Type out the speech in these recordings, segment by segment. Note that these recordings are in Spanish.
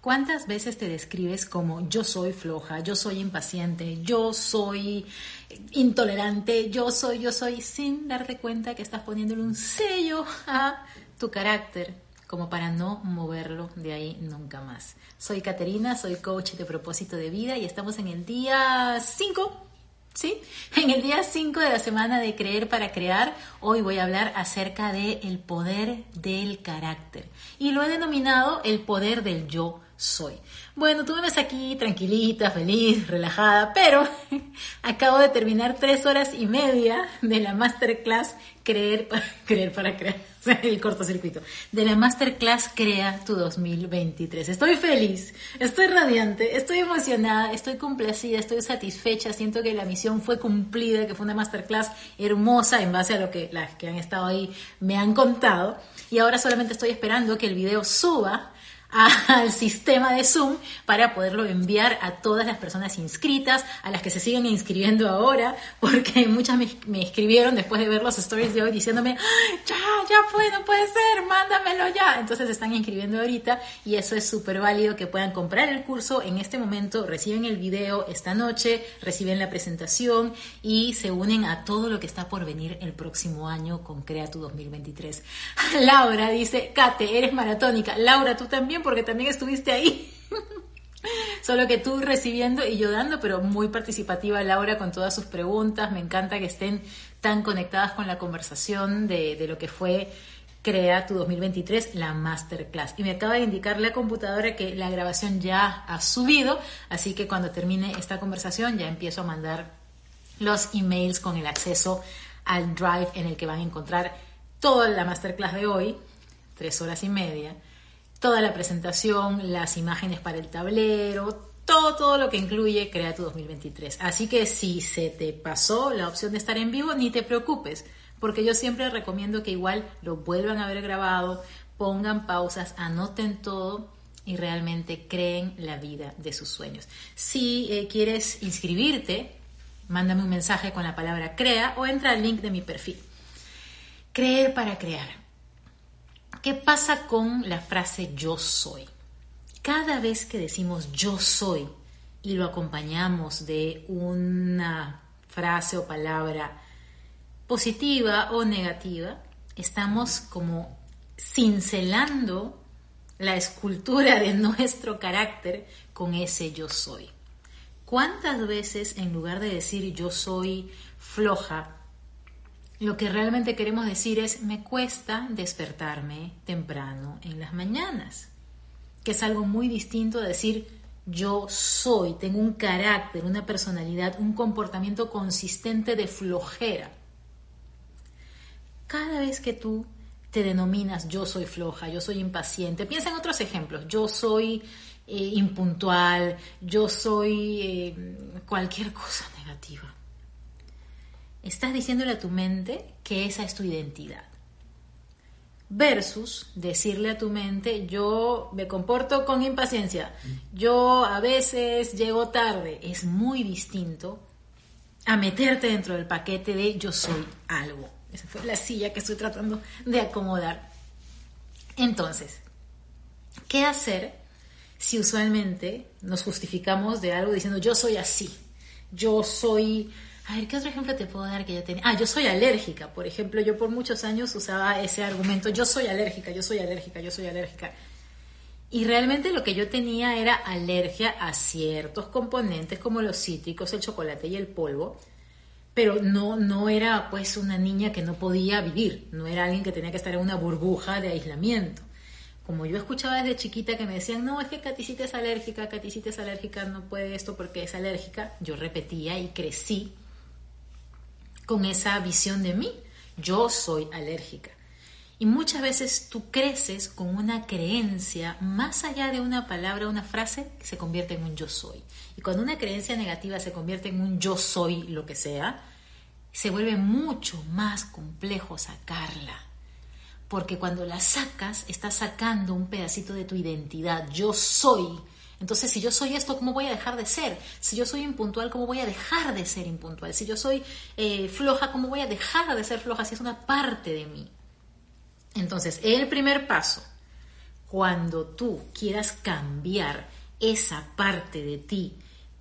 ¿Cuántas veces te describes como yo soy floja, yo soy impaciente, yo soy intolerante, yo soy, yo soy, sin darte cuenta que estás poniéndole un sello a tu carácter como para no moverlo de ahí nunca más? Soy Caterina, soy coach de propósito de vida y estamos en el día 5 ¿Sí? En el día 5 de la semana de Creer para Crear, hoy voy a hablar acerca del el poder del carácter. Y lo he denominado el poder del yo soy. Bueno, tú me ves aquí tranquilita, feliz, relajada, pero acabo de terminar tres horas y media de la masterclass Creer para Creer para Crear, el cortocircuito, de la masterclass Crea tu 2023. Estoy feliz, estoy radiante, estoy emocionada, estoy complacida, estoy satisfecha, siento que la misión fue cumplida, que fue una masterclass hermosa en base a lo que las que han estado ahí me han contado. Y ahora solamente estoy esperando que el video suba al sistema de Zoom para poderlo enviar a todas las personas inscritas, a las que se siguen inscribiendo ahora, porque muchas me, escribieron después de ver los stories de hoy diciéndome, ya, ya fue, no puede ser, mándamelo ya. Entonces se están inscribiendo ahorita y eso es súper válido que puedan comprar el curso en este momento, reciben el video esta noche, reciben la presentación y se unen a todo lo que está por venir el próximo año con Crea tu 2023. Laura dice, Kate, eres maratónica. Laura, tú también porque también estuviste ahí. Solo que tú recibiendo y yo dando, pero muy participativa Laura con todas sus preguntas. Me encanta que estén tan conectadas con la conversación de, de lo que fue Crea tu 2023, la masterclass. Y me acaba de indicar la computadora que la grabación ya ha subido, así que cuando termine esta conversación ya empiezo a mandar los emails con el acceso al drive en el que van a encontrar toda la masterclass de hoy, tres horas y media toda la presentación, las imágenes para el tablero, todo, todo lo que incluye Crea tu 2023. Así que si se te pasó la opción de estar en vivo, ni te preocupes, porque yo siempre recomiendo que igual lo vuelvan a ver grabado, pongan pausas, anoten todo y realmente creen la vida de sus sueños. Si eh, quieres inscribirte, mándame un mensaje con la palabra crea o entra al link de mi perfil. Creer para crear. ¿Qué pasa con la frase yo soy? Cada vez que decimos yo soy y lo acompañamos de una frase o palabra positiva o negativa, estamos como cincelando la escultura de nuestro carácter con ese yo soy. ¿Cuántas veces en lugar de decir yo soy floja, lo que realmente queremos decir es, me cuesta despertarme temprano en las mañanas, que es algo muy distinto a decir, yo soy, tengo un carácter, una personalidad, un comportamiento consistente de flojera. Cada vez que tú te denominas yo soy floja, yo soy impaciente, piensa en otros ejemplos, yo soy eh, impuntual, yo soy eh, cualquier cosa negativa estás diciéndole a tu mente que esa es tu identidad. Versus decirle a tu mente, yo me comporto con impaciencia, yo a veces llego tarde. Es muy distinto a meterte dentro del paquete de yo soy algo. Esa fue la silla que estoy tratando de acomodar. Entonces, ¿qué hacer si usualmente nos justificamos de algo diciendo yo soy así? Yo soy a ver, ¿qué otro ejemplo te puedo dar que yo tenía? Ah, yo soy alérgica. Por ejemplo, yo por muchos años usaba ese argumento, yo soy alérgica, yo soy alérgica, yo soy alérgica. Y realmente lo que yo tenía era alergia a ciertos componentes como los cítricos, el chocolate y el polvo, pero no, no era pues una niña que no podía vivir, no era alguien que tenía que estar en una burbuja de aislamiento. Como yo escuchaba desde chiquita que me decían, no, es que Caticita es alérgica, Caticita es alérgica, no puede esto porque es alérgica, yo repetía y crecí con esa visión de mí. Yo soy alérgica. Y muchas veces tú creces con una creencia más allá de una palabra, una frase, que se convierte en un yo soy. Y cuando una creencia negativa se convierte en un yo soy lo que sea, se vuelve mucho más complejo sacarla. Porque cuando la sacas, estás sacando un pedacito de tu identidad. Yo soy entonces, si yo soy esto, ¿cómo voy a dejar de ser? Si yo soy impuntual, ¿cómo voy a dejar de ser impuntual? Si yo soy eh, floja, ¿cómo voy a dejar de ser floja si es una parte de mí? Entonces, el primer paso, Cuando tú quieras cambiar esa parte de ti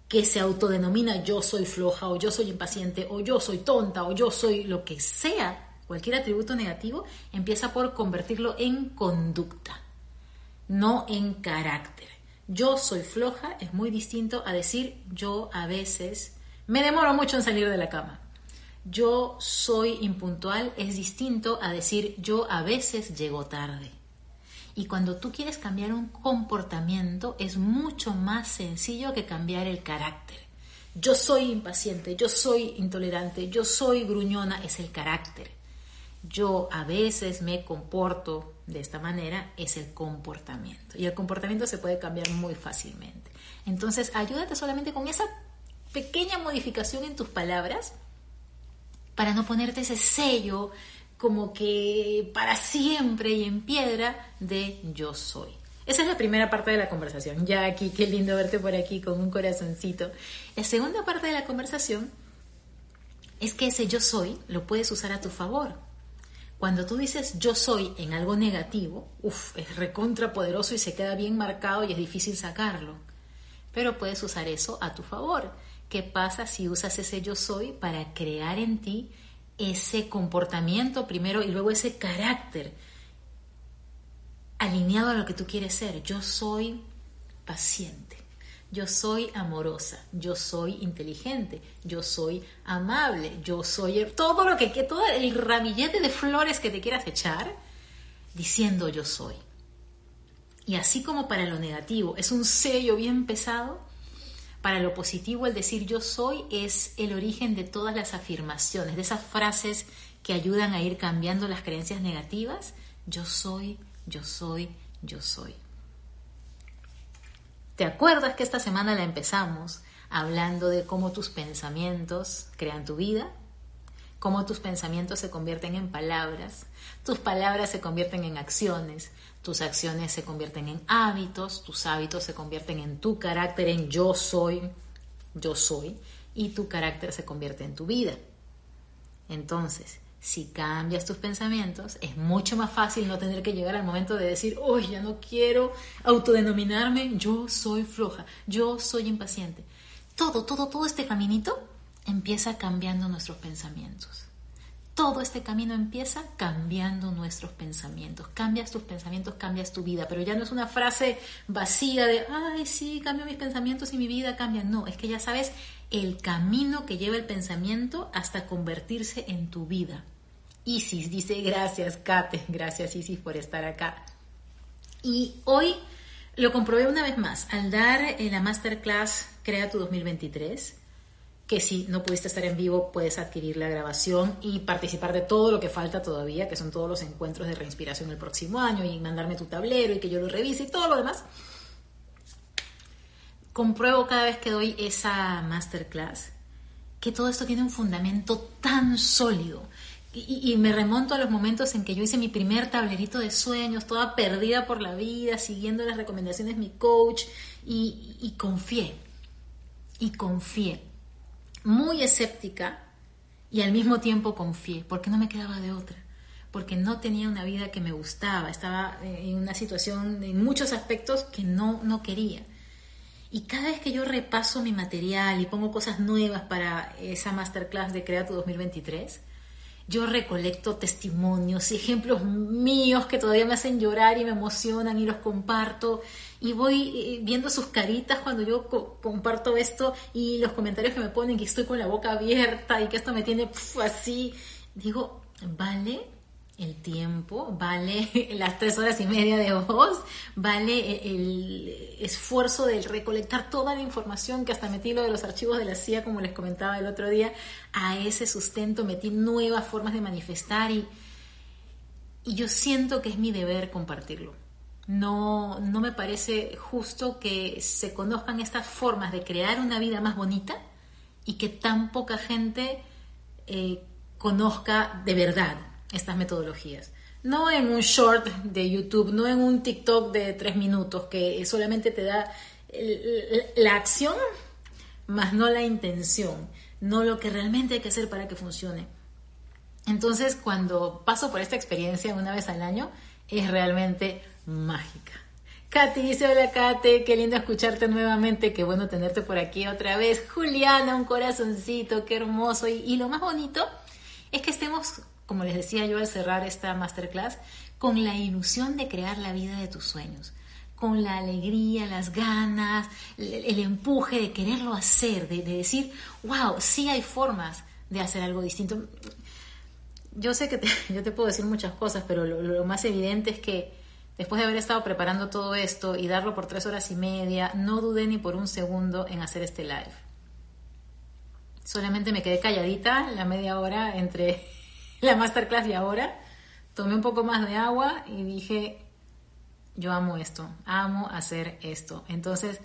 que se autodenomina yo soy floja o yo soy impaciente o yo soy tonta o yo soy lo que sea, cualquier atributo negativo, empieza por convertirlo en conducta, no en carácter. Yo soy floja es muy distinto a decir yo a veces me demoro mucho en salir de la cama. Yo soy impuntual es distinto a decir yo a veces llego tarde. Y cuando tú quieres cambiar un comportamiento es mucho más sencillo que cambiar el carácter. Yo soy impaciente, yo soy intolerante, yo soy gruñona, es el carácter. Yo a veces me comporto de esta manera, es el comportamiento. Y el comportamiento se puede cambiar muy fácilmente. Entonces, ayúdate solamente con esa pequeña modificación en tus palabras para no ponerte ese sello como que para siempre y en piedra de yo soy. Esa es la primera parte de la conversación. Ya aquí, qué lindo verte por aquí con un corazoncito. La segunda parte de la conversación es que ese yo soy lo puedes usar a tu favor. Cuando tú dices yo soy en algo negativo, uff, es recontrapoderoso y se queda bien marcado y es difícil sacarlo. Pero puedes usar eso a tu favor. ¿Qué pasa si usas ese yo soy para crear en ti ese comportamiento primero y luego ese carácter alineado a lo que tú quieres ser. Yo soy paciente, yo soy amorosa, yo soy inteligente, yo soy amable, yo soy todo lo que, que todo el ramillete de flores que te quieras echar diciendo yo soy. Y así como para lo negativo es un sello bien pesado, para lo positivo, el decir yo soy es el origen de todas las afirmaciones, de esas frases que ayudan a ir cambiando las creencias negativas. Yo soy, yo soy, yo soy. ¿Te acuerdas que esta semana la empezamos hablando de cómo tus pensamientos crean tu vida? Cómo tus pensamientos se convierten en palabras, tus palabras se convierten en acciones, tus acciones se convierten en hábitos, tus hábitos se convierten en tu carácter, en yo soy, yo soy, y tu carácter se convierte en tu vida. Entonces, si cambias tus pensamientos, es mucho más fácil no tener que llegar al momento de decir, hoy ya no quiero autodenominarme, yo soy floja, yo soy impaciente. Todo, todo, todo este caminito empieza cambiando nuestros pensamientos todo este camino empieza cambiando nuestros pensamientos. Cambias tus pensamientos, cambias tu vida. Pero ya no es una frase vacía de, ay, sí, cambio mis pensamientos y mi vida cambia. No, es que ya sabes el camino que lleva el pensamiento hasta convertirse en tu vida. Isis dice, gracias, Kate, gracias Isis por estar acá. Y hoy lo comprobé una vez más al dar la masterclass Crea tu 2023 que si no pudiste estar en vivo puedes adquirir la grabación y participar de todo lo que falta todavía, que son todos los encuentros de reinspiración el próximo año y mandarme tu tablero y que yo lo revise y todo lo demás. Compruebo cada vez que doy esa masterclass que todo esto tiene un fundamento tan sólido. Y, me remonto a los momentos en que yo hice mi primer tablerito de sueños, toda perdida por la vida, siguiendo las recomendaciones de mi coach y, y confié. Y confié muy escéptica y al mismo tiempo confié, porque no me quedaba de otra, porque no tenía una vida que me gustaba, estaba en una situación en muchos aspectos que no, no quería. Y cada vez que yo repaso mi material y pongo cosas nuevas para esa masterclass de Crea tu 2023, yo recolecto testimonios y ejemplos míos que todavía me hacen llorar y me emocionan y los comparto y voy eh, viendo sus caritas cuando yo comparto esto y los comentarios que me ponen que estoy con la boca abierta y que esto me tiene así. Digo, vale el tiempo, vale las tres horas y media de voz, vale el esfuerzo de recolectar toda la información que hasta metí lo de los archivos de la CIA, como les comentaba el otro día, a ese sustento, metí nuevas formas de manifestar y, y yo siento que es mi deber compartirlo. No, no me parece justo que se conozcan estas formas de crear una vida más bonita y que tan poca gente eh, conozca de verdad estas metodologías. No en un short de YouTube, no en un TikTok de tres minutos que solamente te da la acción, más no la intención, no lo que realmente hay que hacer para que funcione. Entonces, cuando paso por esta experiencia una vez al año, es realmente mágica. Katy dice, hola Katy, qué lindo escucharte nuevamente, qué bueno tenerte por aquí otra vez. Juliana, un corazoncito, qué hermoso. Y, y, lo más bonito es que estemos, como les decía yo al cerrar esta masterclass, con la ilusión de crear la vida de tus sueños, con la alegría, las ganas, el, empuje de quererlo hacer, de, de, decir, wow, sí hay formas de hacer algo distinto. Yo sé que yo te puedo decir muchas cosas, pero lo más evidente es que Después de haber estado preparando todo esto y darlo por tres horas y media, no dudé ni por un segundo en hacer este live. Solamente me quedé calladita la media hora entre la masterclass y ahora. Tomé un poco más de agua y dije, yo amo esto, amo hacer esto. Entonces,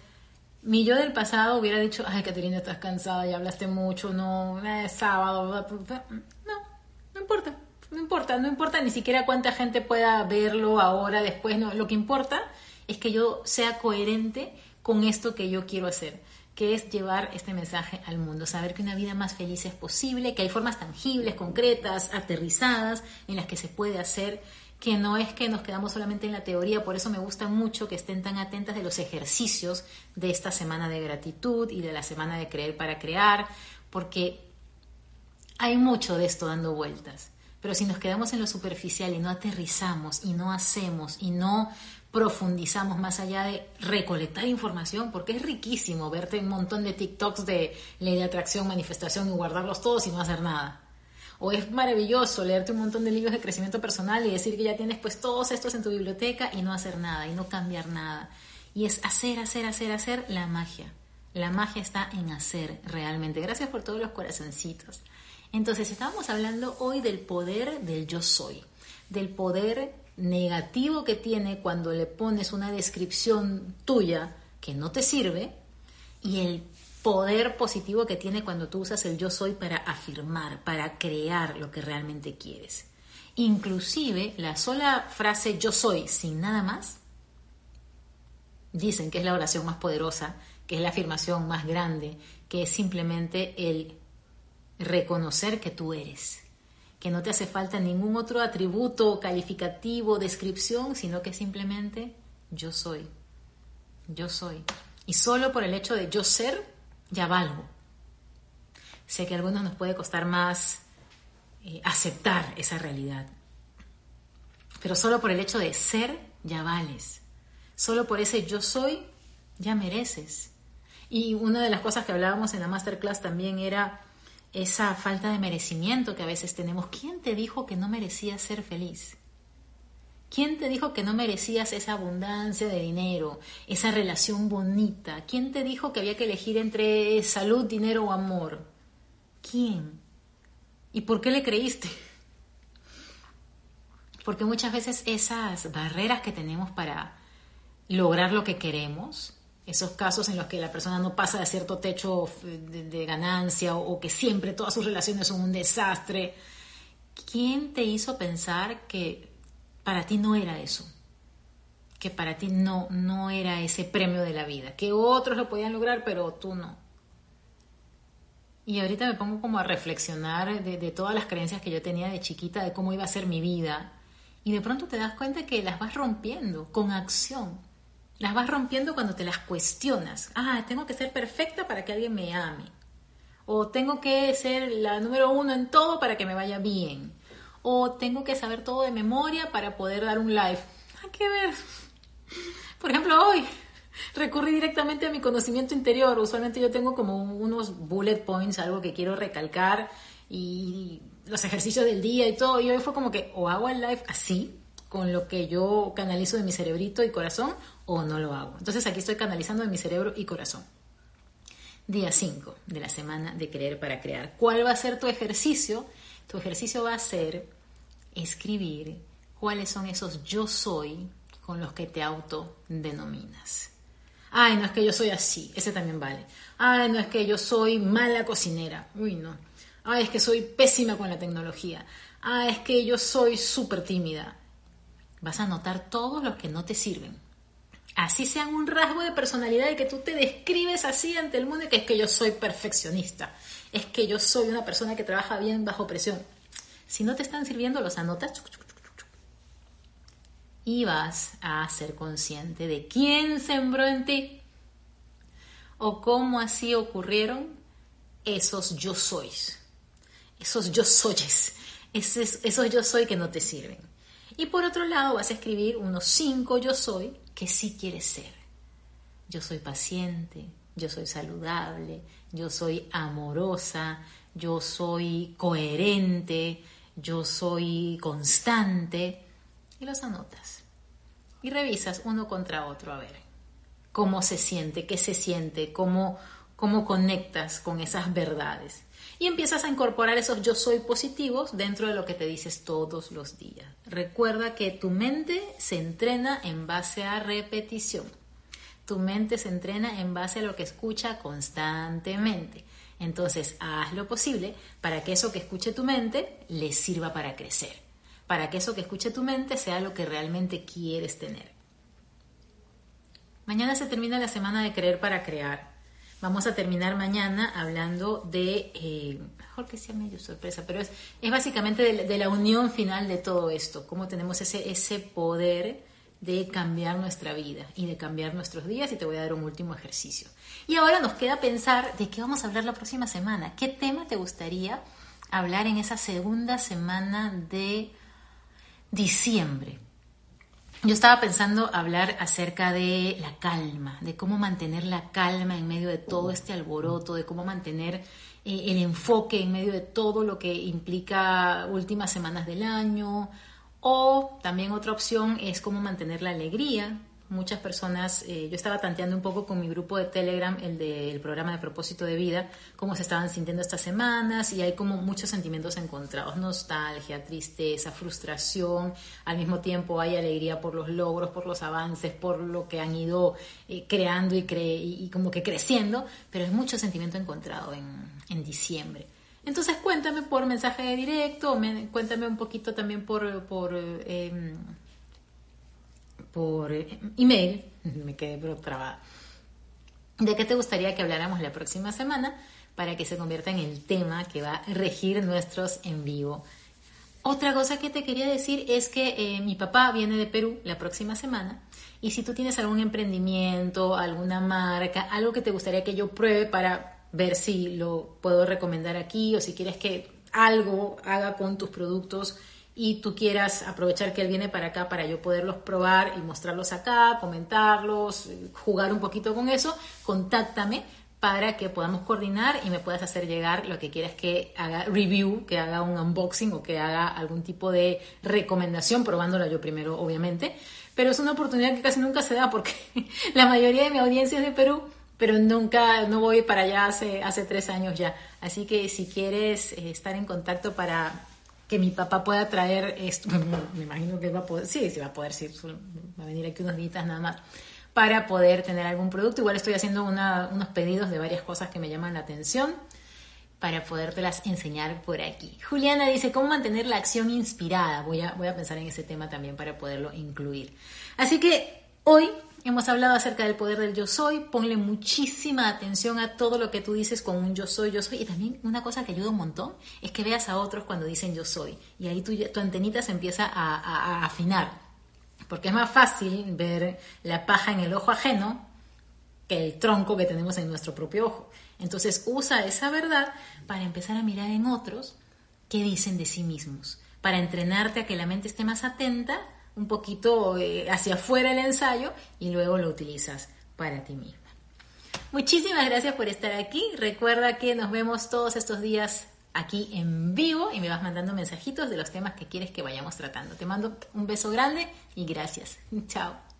mi yo del pasado hubiera dicho, ay, Caterina, estás cansada, ya hablaste mucho, no, es sábado. No, no importa. No importa, no importa ni siquiera cuánta gente pueda verlo ahora, después, no. Lo que importa es que yo sea coherente con esto que yo quiero hacer, que es llevar este mensaje al mundo, saber que una vida más feliz es posible, que hay formas tangibles, concretas, aterrizadas, en las que se puede hacer, que no es que nos quedamos solamente en la teoría, por eso me gusta mucho que estén tan atentas de los ejercicios de esta semana de gratitud y de la semana de creer para crear, porque hay mucho de esto dando vueltas. Pero si nos quedamos en lo superficial y no aterrizamos y no hacemos y no profundizamos más allá de recolectar información, porque es riquísimo verte un montón de TikToks de ley de atracción, manifestación y guardarlos todos y no hacer nada. O es maravilloso leerte un montón de libros de crecimiento personal y decir que ya tienes pues todos estos en tu biblioteca y no hacer nada y no cambiar nada. Y es hacer, hacer, hacer, hacer la magia. La magia está en hacer realmente. Gracias por todos los corazoncitos. Entonces, estábamos hablando hoy del poder del yo soy, del poder negativo que tiene cuando le pones una descripción tuya que no te sirve y el poder positivo que tiene cuando tú usas el yo soy para afirmar, para crear lo que realmente quieres. Inclusive la sola frase yo soy sin nada más, dicen que es la oración más poderosa, que es la afirmación más grande, que es simplemente el reconocer que tú eres, que no te hace falta ningún otro atributo calificativo, descripción, sino que simplemente yo soy, yo soy. Y solo por el hecho de yo ser, ya valgo. Sé que a algunos nos puede costar más eh, aceptar esa realidad, pero solo por el hecho de ser, ya vales. Solo por ese yo soy, ya mereces. Y una de las cosas que hablábamos en la masterclass también era esa falta de merecimiento que a veces tenemos. ¿Quién te dijo que no merecías ser feliz? ¿Quién te dijo que no merecías esa abundancia de dinero, esa relación bonita? ¿Quién te dijo que había que elegir entre salud, dinero o amor? ¿Quién? ¿Y por qué le creíste? Porque muchas veces esas barreras que tenemos para lograr lo que queremos, esos casos en los que la persona no pasa de cierto techo de, ganancia o, que siempre todas sus relaciones son un desastre. ¿Quién te hizo pensar que para ti no era eso? Que para ti no, no era ese premio de la vida, que otros lo podían lograr, pero tú no. Y ahorita me pongo como a reflexionar de, de todas las creencias que yo tenía de chiquita, de cómo iba a ser mi vida. Y de pronto te das cuenta que las vas rompiendo con acción las vas rompiendo cuando te las cuestionas. Ah, tengo que ser perfecta para que alguien me ame. O tengo que ser la número uno en todo para que me vaya bien. O tengo que saber todo de memoria para poder dar un live. Hay que ver. Por ejemplo, hoy recurrí directamente a mi conocimiento interior. Usualmente yo tengo como unos bullet points, algo que quiero recalcar y los ejercicios del día y todo. Y hoy fue como que o hago el live así, con lo que yo canalizo de mi cerebrito y corazón, o no lo hago. Entonces aquí estoy canalizando en mi cerebro y corazón. Día 5 de la semana de creer para crear. ¿Cuál va a ser tu ejercicio? Tu ejercicio va a ser escribir cuáles son esos yo soy con los que te autodenominas. Ay, no es que yo soy así, ese también vale. Ay, no es que yo soy mala cocinera. Uy, no. Ay, es que soy pésima con la tecnología. Ay, es que yo soy súper tímida. Vas a notar todos los que no te sirven así sean un rasgo de personalidad de que tú te describes así ante el mundo y que es que yo soy perfeccionista, es que yo soy una persona que trabaja bien bajo presión. Si no te están sirviendo, los anotas y vas a ser consciente de quién sembró en ti o cómo así ocurrieron esos yo sois, esos yo soyes, esos, esos yo soy que no te sirven. Y por otro lado vas a escribir unos cinco yo soy que sí quieres ser. Yo soy paciente, yo soy saludable, yo soy amorosa, yo soy coherente, yo soy constante. Y los anotas. Y revisas uno contra otro a ver cómo se siente, qué se siente, cómo, cómo conectas con esas verdades. Y empiezas a incorporar esos yo soy positivos dentro de lo que te dices todos los días. Recuerda que tu mente se entrena en base a repetición. Tu mente se entrena en base a lo que escucha constantemente. Entonces, haz lo posible para que eso que escuche tu mente le sirva para crecer, para que eso que escuche tu mente sea lo que realmente quieres tener. Mañana se termina la semana de creer para crear. Vamos a terminar mañana hablando de, eh, mejor que sea medio sorpresa, pero es, es básicamente de, la unión final de todo esto, cómo tenemos ese, ese poder de cambiar nuestra vida y de cambiar nuestros días y te voy a dar un último ejercicio. Y ahora nos queda pensar de qué vamos a hablar la próxima semana. ¿Qué tema te gustaría hablar en esa segunda semana de diciembre? Yo estaba pensando hablar acerca de la calma, de cómo mantener la calma en medio de todo este alboroto, de cómo mantener eh, el enfoque en medio de todo lo que implica últimas semanas del año. O también otra opción es cómo mantener la alegría, muchas personas, eh, yo estaba tanteando un poco con mi grupo de Telegram, el del programa de propósito de vida, cómo se estaban sintiendo estas semanas y hay como muchos sentimientos encontrados, nostalgia, tristeza, frustración, al mismo tiempo hay alegría por los logros, por los avances, por lo que han ido eh, creando y, cre y, como que creciendo, pero es mucho sentimiento encontrado en, en diciembre. Entonces cuéntame por mensaje directo, cuéntame un poquito también por... por eh, por email, me quedé trabada, de qué te gustaría que habláramos la próxima semana para que se convierta en el tema que va a regir nuestros en vivo. Otra cosa que te quería decir es que eh, mi papá viene de Perú la próxima semana y si tú tienes algún emprendimiento, alguna marca, algo que te gustaría que yo pruebe para ver si lo puedo recomendar aquí o si quieres que algo haga con tus productos y tú quieras aprovechar que él viene para acá para yo poderlos probar y mostrarlos acá, comentarlos, jugar un poquito con eso, contáctame para que podamos coordinar y me puedas hacer llegar lo que quieras que haga review, que haga un unboxing o que haga algún tipo de recomendación, probándola yo primero, obviamente. Pero es una oportunidad que casi nunca se da porque la mayoría de mi audiencia es de Perú, pero nunca, no voy para allá hace, hace tres años ya. Así que si quieres eh, estar en contacto para que mi papá pueda traer esto, me imagino que va a poder, sí, sí va a poder, sí, va a venir aquí unos días nada más, para poder tener algún producto. Igual estoy haciendo unos pedidos de varias cosas que me llaman la atención para podértelas enseñar por aquí. Juliana dice, ¿cómo mantener la acción inspirada? Voy a, voy a pensar en ese tema también para poderlo incluir. Así que hoy Hemos hablado acerca del poder del yo soy, ponle muchísima atención a todo lo que tú dices con un yo soy, yo soy. Y también una cosa que ayuda un montón es que veas a otros cuando dicen yo soy. Y ahí tu, tu antenita se empieza a, a afinar. Porque es más fácil ver la paja en el ojo ajeno que el tronco que tenemos en nuestro propio ojo. Entonces usa esa verdad para empezar a mirar en otros qué dicen de sí mismos, para entrenarte a que la mente esté más atenta un poquito eh, hacia afuera el ensayo y luego lo utilizas para ti misma. Muchísimas gracias por estar aquí. Recuerda que nos vemos todos estos días aquí en vivo y me vas mandando mensajitos de los temas que quieres que vayamos tratando. Te mando un beso grande y gracias. Chao.